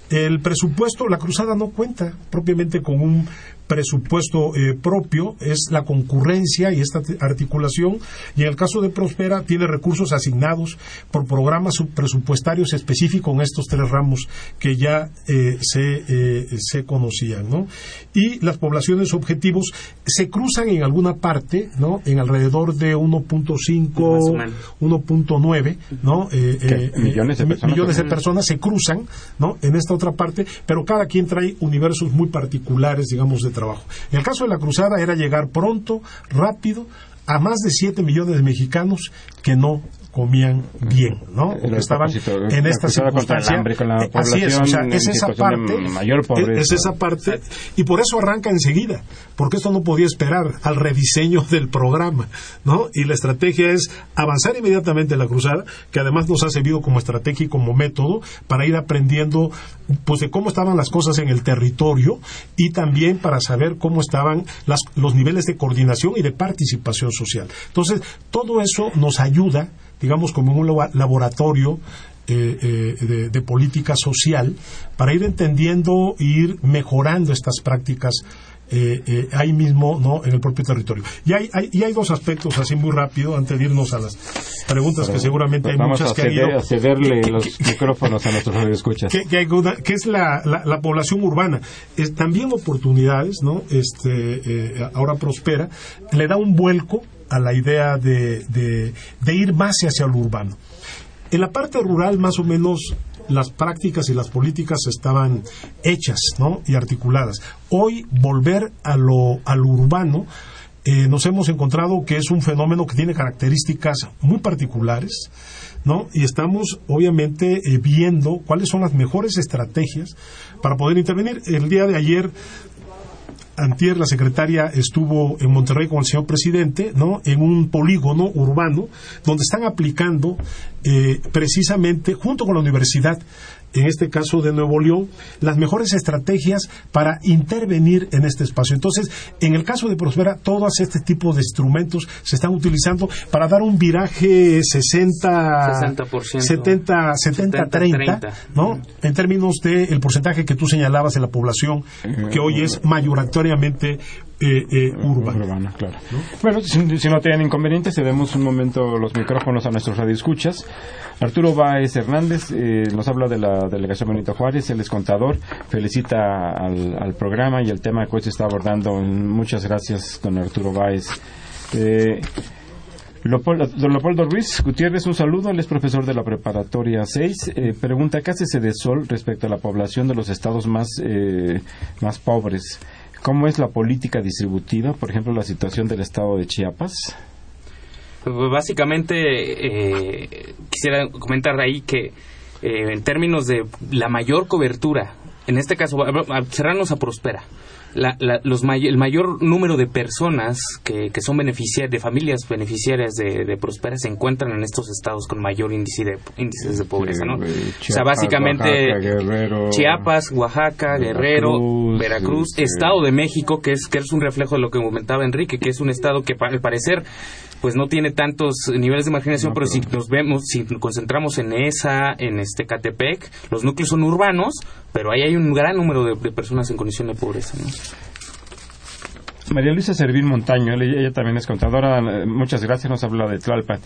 El presupuesto, la cruzada no cuenta propiamente con un presupuesto eh, propio, es la concurrencia y esta articulación, y en el caso de Prospera tiene recursos asignados por programas subpresupuestarios específicos en estos tres ramos que ya eh, se, eh, se conocían, ¿no? Y las poblaciones objetivos se cruzan en alguna parte, ¿no? En alrededor de 1.5, Más o menos. 1.9, ¿no? Eh, ¿Qué? eh, ¿Millones de personas? millones de personas se cruzan, ¿no? En esta otra parte, pero cada quien trae universos muy particulares, digamos, de trabajo. El caso de la cruzada era llegar pronto, rápido, a más de 7 millones de mexicanos que no comían bien, ¿no? Estaban en esta circunstancia. hambre con la Eh, Así es, o sea, es esa parte, mayor pobreza. es esa parte, y por eso arranca enseguida, porque esto no podía esperar al rediseño [LAUGHS] del programa, ¿no? Y la estrategia es avanzar inmediatamente en la cruzada, que además nos ha servido como estrategia y como método para ir aprendiendo, pues, de cómo estaban las cosas en el territorio y también para saber cómo estaban las- los niveles de coordinación y de participación social. Entonces, todo eso nos ayuda, digamos, como un labo- laboratorio eh, eh, de, de política social para ir entendiendo e ir mejorando estas prácticas eh, eh, ahí mismo no en el propio territorio y hay, hay- y hay dos aspectos así muy rápido antes de irnos a las preguntas que seguramente hay Vamos muchas a, que ceder- ido a cederle que- los que- micrófonos a [LAUGHS] nuestros radioescuchas. que, que hay una- que es la, la- la población urbana. Es, también oportunidades, ¿no? Este, ahora prospera, le da un vuelco a la idea de, de- ir más hacia lo urbano. En la parte rural, más o menos, las prácticas y las políticas estaban hechas, ¿no? Y articuladas. Hoy, volver a lo, a lo urbano, eh, nos hemos encontrado que es un fenómeno que tiene características muy particulares, ¿no? Y estamos, obviamente, eh, viendo cuáles son las mejores estrategias para poder intervenir. El día de ayer Antier, la secretaria estuvo en Monterrey con el señor presidente, ¿no? En un polígono urbano donde están aplicando eh, precisamente, junto con la universidad, en este caso de Nuevo León, las mejores estrategias para intervenir en este espacio. Entonces, en el caso de Prospera, todos este tipo de instrumentos se están utilizando para dar un viraje 60, 60%. 70, 70, 30, 30. ¿no? En términos del porcentaje que tú señalabas de la población que hoy es mayoritariamente eh, eh, urbana. Urbana, claro. Bueno, si, si no tienen inconvenientes, cedemos un momento los micrófonos a nuestros radioescuchas. Arturo Báez Hernández eh, nos habla de la delegación Benito Juárez, él es contador, felicita al, al programa y el tema que hoy se está abordando. Muchas gracias, don Arturo Báez. Eh, Leopoldo, don Leopoldo Ruiz Gutiérrez, un saludo, él es profesor de la preparatoria 6. Eh, pregunta, ¿qué hace Sol respecto a la población de los estados más, eh, más pobres? ¿Cómo es la política distributiva, por ejemplo, la situación del estado de Chiapas? Pues, Básicamente, eh, quisiera comentar ahí que eh, en términos de la mayor cobertura, en este caso, cerrarnos a Prospera, la- la- los may- el mayor número de personas que, que son beneficiarias, de familias beneficiarias de, de Prospera se encuentran en estos estados con mayor índice de, índices de pobreza, ¿no? O sea, básicamente Oaxaca, Guerrero, Chiapas, Oaxaca, Guerrero, Veracruz, Veracruz, Estado de México, que es, que es un reflejo de lo que comentaba Enrique, que es un estado que al parecer pues no tiene tantos niveles de marginación, No, pero, pero- si nos vemos, si nos concentramos en esa, en este Catepec, los núcleos son urbanos, pero ahí hay un gran número de, de personas en condición de pobreza. ¿no? María Luisa Servín Montaño, ella, también es contadora, eh, muchas gracias, nos habla de Tlalpan.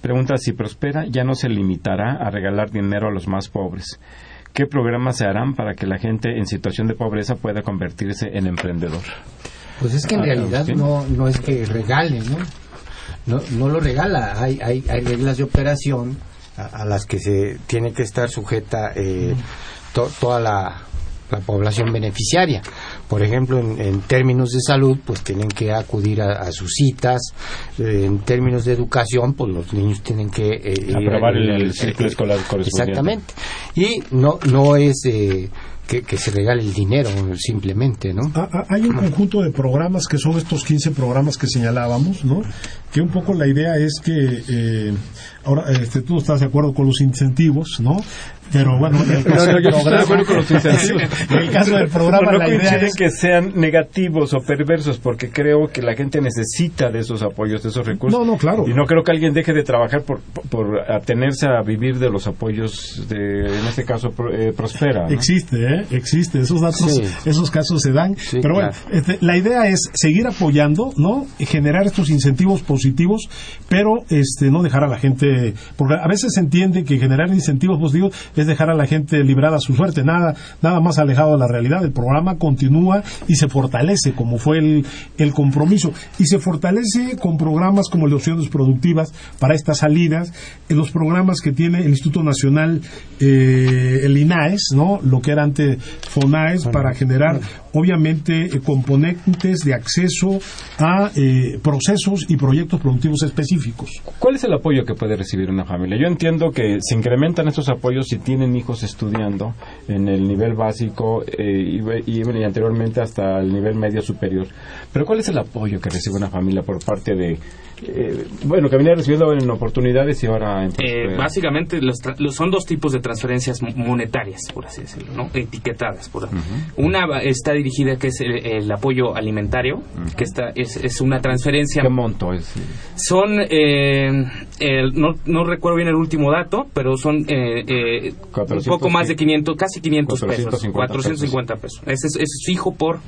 Pregunta si Prospera ya no se limitará a regalar dinero a los más pobres. ¿Qué programas se harán para que la gente en situación de pobreza pueda convertirse en emprendedor? Pues es que en Ah, realidad no, no es que regale, ¿no? No, no lo regala. Hay, hay, hay reglas de operación a, a las que se tiene que estar sujeta eh, to- toda la, la población beneficiaria. Por ejemplo, en, en términos de salud, pues tienen que acudir a, a sus citas. Eh, en términos de educación, pues los niños tienen que eh, Aprobar el- al- el círculo escolar correspondiente. Exactamente. Y no, no es eh, que, que se regale el dinero simplemente, ¿no? Ah, ah, Hay un conjunto de programas que son estos 15 programas que señalábamos, ¿no? Que un poco la idea es que, eh, ahora, este, tú no estás de acuerdo con los incentivos, ¿no? Pero bueno, en el [LAUGHS] caso No, no, del yo sí estoy de acuerdo programa, con los incentivos. [LAUGHS] en el caso del programa, no la idea es que sean negativos o perversos, porque creo que la gente necesita de esos apoyos, de esos recursos. No, no, claro. Y no creo que alguien deje de trabajar por, por atenerse a vivir de los apoyos de, en este caso, eh, Prospera. ¿no? Existe, ¿eh? Existe, esos datos, Sí. esos casos se dan. Sí, pero bueno, claro. este, la idea es seguir apoyando, ¿no? Y generar estos incentivos positivos, pero este, no dejar a la gente, porque a veces se entiende que generar incentivos positivos es dejar a la gente librada a su suerte, nada, nada más alejado de la realidad. El programa continúa y se fortalece, como fue el, el compromiso, y se fortalece con programas como el de opciones productivas para estas salidas, en los programas que tiene el Instituto Nacional, eh, el INAES, ¿no? Lo que era antes FONAES, para generar, obviamente, eh, componentes de acceso a eh, procesos y proyectos productivos específicos. ¿Cuál es el apoyo que puede recibir una familia? Yo entiendo que se incrementan estos apoyos si tienen hijos estudiando en el nivel básico eh, y, y, bueno, y anteriormente hasta el nivel medio superior. Pero ¿cuál es el apoyo que recibe una familia por parte de, eh, bueno, que venía recibiendo en oportunidades y ahora en Eh, básicamente los tra- los- son dos tipos de transferencias mo- monetarias, por así decirlo, ¿no? Etiquetadas. Por Una está dirigida que es el, el apoyo alimentario, que está, es, es una transferencia. ¿Qué monto es? Son, eh, el- no, no recuerdo bien el último dato, pero son eh, eh, un 400, poco más de 500, casi 500 pesos. 450 450 pesos. Ese es, ese es fijo por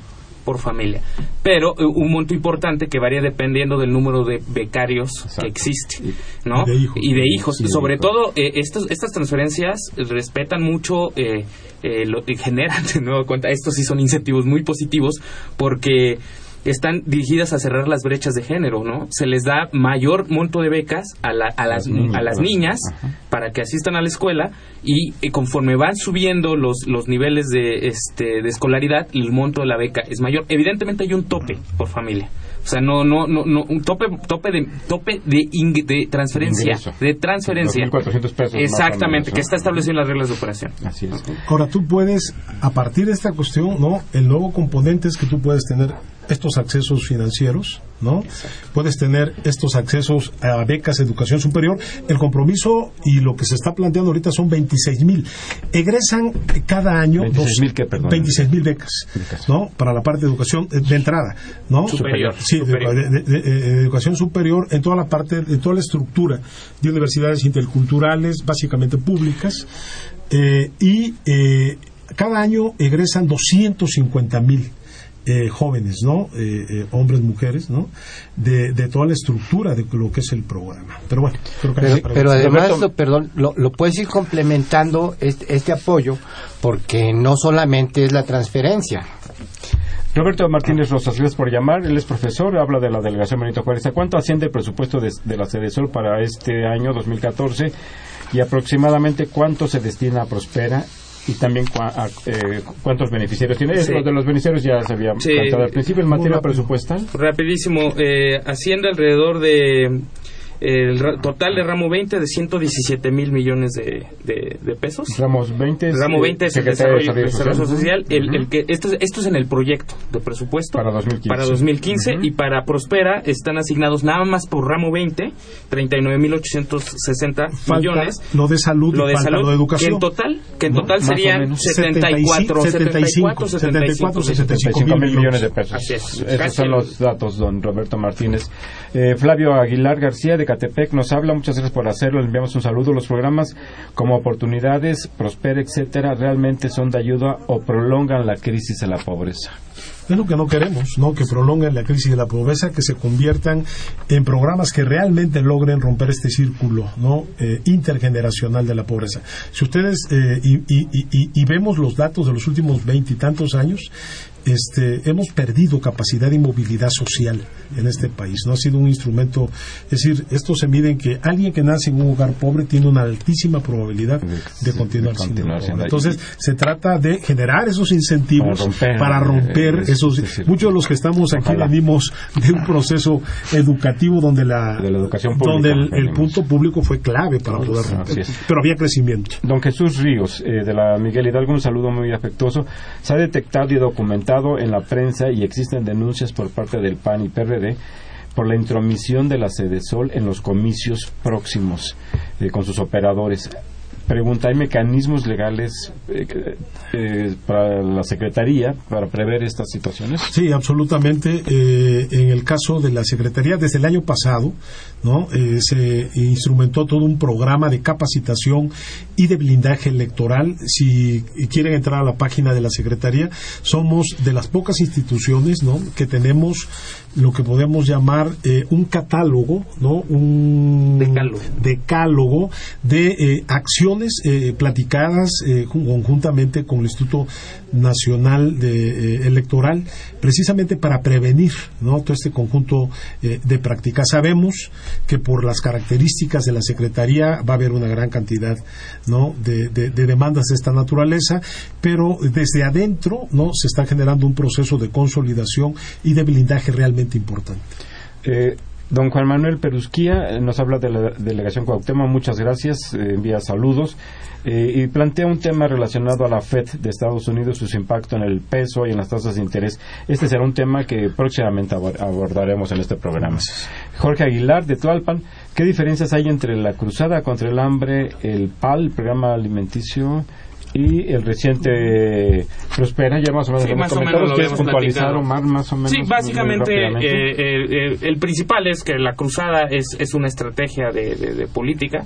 por familia. Pero eh, un monto importante que varía dependiendo del número de becarios Exacto. que existe, ¿no? Y de hijos. Y de hijos. Y de Sobre hijos. todo, eh, estas, estas transferencias respetan mucho, eh, eh, lo, generan de nuevo cuenta, estos sí son incentivos muy positivos porque están dirigidas a cerrar las brechas de género, ¿no? Se les da mayor monto de becas a, la- a las, Las niñas, a las niñas Ajá. para que asistan a la escuela y, eh, conforme van subiendo los, los niveles de, este, de escolaridad, el monto de la beca es mayor. Evidentemente hay un tope por familia. O sea, no, no, no, no un tope, tope de, tope de, ing- de transferencia, Ingreso. de transferencia. 2.400 pesos Exactamente, que está establecido en las reglas de operación. Así es. Ahora tú puedes, a partir de esta cuestión, ¿no? El nuevo componente es que tú puedes tener estos accesos financieros, ¿no? Puedes tener estos accesos a becas de educación superior. El compromiso y lo que se está planteando ahorita son 26 mil. Egresan cada año 26,000 qué, perdón. 26 mil becas, Becas. ¿no? Para la parte de educación eh, de entrada, ¿no? Superior. Sí, de, Superior. de- de- de- de educación superior en toda la parte, en toda la estructura de universidades interculturales, básicamente públicas, eh, y eh, cada año egresan 250 mil eh, jóvenes, ¿no? Eh, eh, hombres, mujeres, ¿no? De, de toda la estructura de lo que es el programa. Pero bueno, creo que Pero, pero además, Roberto- lo- perdón, lo, lo puedes ir complementando este, este apoyo porque no solamente es la transferencia. Roberto Martínez Rosas, gracias por llamar. Él es profesor, habla de la delegación Benito Juárez. ¿A cuánto asciende el presupuesto de, de la Sol para este año 2014? Y aproximadamente cuánto se destina a Prospera y también cua- a, eh, cuántos beneficiarios tiene. Sí. De los beneficiarios ya se había Sí. planteado al principio en Muy materia rápido. presupuestal. Rapidísimo, eh, asciende alrededor de el ra- total de ramo 20 de 117 mil millones de, de- de pesos. Ramos 20 es, Ramo eh, 20 es el de desarrollo, Desarrollo desarrollo Social. social. El, Ujú. el que, esto, es, esto es en el proyecto de presupuesto Para 2015. para 2015 Ujú. y para Prospera están asignados nada más por ramo 20 39.860 Falta millones. lo de salud Lo y de falta salud, lo de educación. que en total, que en ¿No? total serían menos. 74, 75, 74, 75 75 mil millones de pesos. Así es. Esos son los datos, don Roberto Martínez. Eh, Flavio Aguilar García de Catepec nos habla. Muchas gracias por hacerlo. Le enviamos un saludo. Los programas como Oportunidades, Prospera, etcétera, realmente son de ayuda o prolongan la crisis de la pobreza. Es lo que no queremos, ¿no? Que prolonguen la crisis de la pobreza, que se conviertan en programas que realmente logren romper este círculo, ¿no? Eh, intergeneracional de la pobreza. Si ustedes eh, y- y vemos los datos de los últimos veintitantos años, este, hemos perdido capacidad y movilidad social en este país. No ha sido un instrumento, es decir, esto se mide en que alguien que nace en un hogar pobre tiene una altísima probabilidad de de continuar, continuar siendo pobre. Entonces, se trata de generar esos incentivos Para romper, para romper eh, esos. es decir, muchos de los que estamos aquí ojalá. venimos de un proceso educativo donde la, De la educación pública donde el, punto público fue clave para poder Así romper. Pero había crecimiento. Don Jesús Ríos, eh, de la Miguel Hidalgo, un saludo muy afectuoso. Se ha detectado y documentado en la prensa y existen denuncias por parte del PAN y PRD por la intromisión de la Sedesol en los comicios próximos eh, con sus operadores. Pregunta, ¿hay mecanismos legales eh, eh, para la Secretaría para prever estas situaciones? Sí, absolutamente. Eh, en el caso de la Secretaría, desde el año pasado, ¿no? Se instrumentó todo un programa de capacitación y de blindaje electoral. Si quieren entrar a la página de la Secretaría, somos de las pocas instituciones, ¿no? Que tenemos lo que podemos llamar eh, un catálogo, ¿no? Un Decálogo. decálogo de eh, acciones eh, platicadas jun- conjuntamente con el Instituto Nacional de, Electoral, precisamente para prevenir ¿no? todo este conjunto de prácticas. Sabemos que por las características de la Secretaría va a haber una gran cantidad ¿no? de, de- de demandas de esta naturaleza, pero desde adentro ¿no? se está generando un proceso de consolidación y de blindaje realmente importante. Eh, don Juan Manuel Perusquía eh, nos habla de la delegación Cuauhtémoc, muchas gracias, eh, envía saludos eh, y plantea un tema relacionado a la FED de Estados Unidos, su impacto en el peso y en las tasas de interés. Este será un tema que próximamente abor- abordaremos en este programa. Jorge Aguilar de Tualpan, ¿qué diferencias hay entre la cruzada contra el hambre, el PAL, el programa alimenticio? Y el reciente Prospera, ya más o menos Sí, lo hemos más o comentado. menos lo ¿Quieres habíamos puntualizar. Omar, más o menos? Sí, básicamente eh, eh, eh, el principal es que la cruzada es, es una estrategia de, de- de política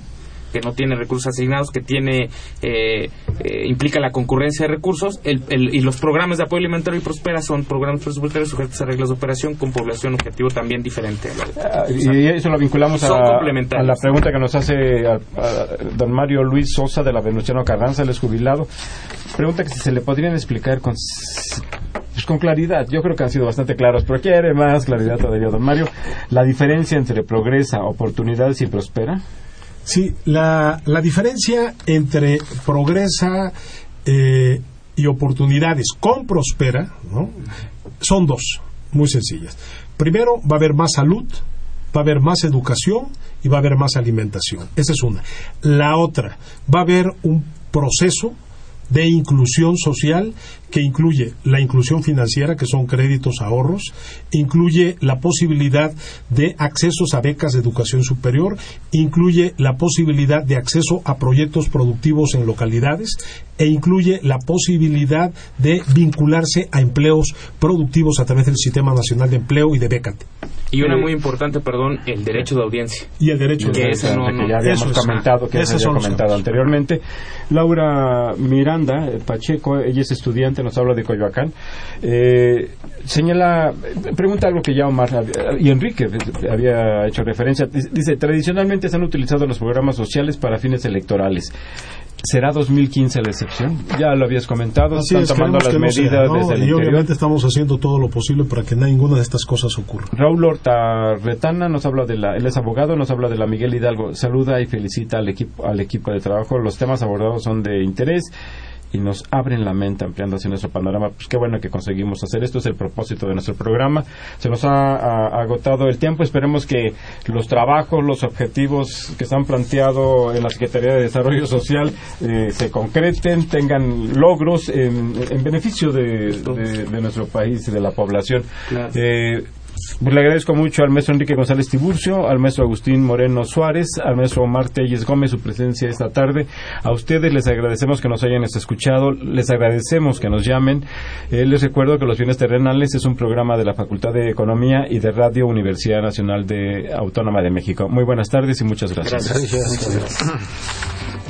que no tiene recursos asignados, que tiene eh, eh, implica la concurrencia de recursos el- el- y los programas de apoyo alimentario y prospera son programas presupuestarios sujetos a reglas de operación con población objetivo también diferente. Ah, Y eso lo vinculamos a, la pregunta que nos hace a- a don Mario Luis Sosa de la Venustiano Carranza, él es jubilado. Pregunta que si se le podrían explicar con, pues con claridad. Yo creo que han sido bastante claros, pero quiere más claridad todavía, don Mario. La diferencia entre progresa, oportunidades y prospera. Sí, la, la diferencia entre progresa eh, y oportunidades con prospera ¿no? son dos, muy sencillas. Primero, va a haber más salud, va a haber más educación y va a haber más alimentación. Esa es una. La otra, va a haber un proceso de inclusión social que incluye la inclusión financiera, que son créditos, ahorros, incluye la posibilidad de accesos a becas de educación superior, incluye la posibilidad de acceso a proyectos productivos en localidades e incluye la posibilidad de vincularse a empleos productivos a través del Sistema Nacional de Empleo y de Becate. Y una Eh, muy importante, perdón, el derecho de audiencia. Y el derecho Que de no- que ya habíamos eso es. comentado, que ya se Esos había comentado anteriormente. Laura Miranda eh, Pacheco, ella es estudiante, nos habla de Coyoacán. Eh, señala, pregunta algo que ya Omar y Enrique había hecho referencia. Dice, tradicionalmente se han utilizado los programas sociales para fines electorales. ¿Será 2015 la excepción? Ya lo habías comentado, Así están es, tomando las medidas ¿no? desde el y interior. obviamente estamos haciendo todo lo posible para que ninguna de estas cosas ocurra. Raúl Horta Retana nos habla de la, él es abogado, nos habla de la Miguel Hidalgo, saluda y felicita al equipo, al equipo de trabajo. Los temas abordados son de interés y nos abren la mente ampliando así nuestro panorama. Pues qué bueno que conseguimos hacer esto, es el propósito de nuestro programa. Se nos ha, agotado el tiempo, esperemos que los trabajos, los objetivos que se han planteado en la Secretaría de Desarrollo Social eh, se concreten, tengan logros en, en beneficio de, de- de nuestro país y de la población. Claro. Eh, le agradezco mucho al maestro Enrique González Tiburcio, al maestro Agustín Moreno Suárez, al maestro Omar Telles Gómez su presencia esta tarde. A ustedes les agradecemos que nos hayan escuchado, les agradecemos que nos llamen. Eh, les recuerdo que Los Bienes Terrenales es un programa de la Facultad de Economía y de Radio Universidad Nacional de Autónoma de México. Muy buenas tardes y muchas gracias. I've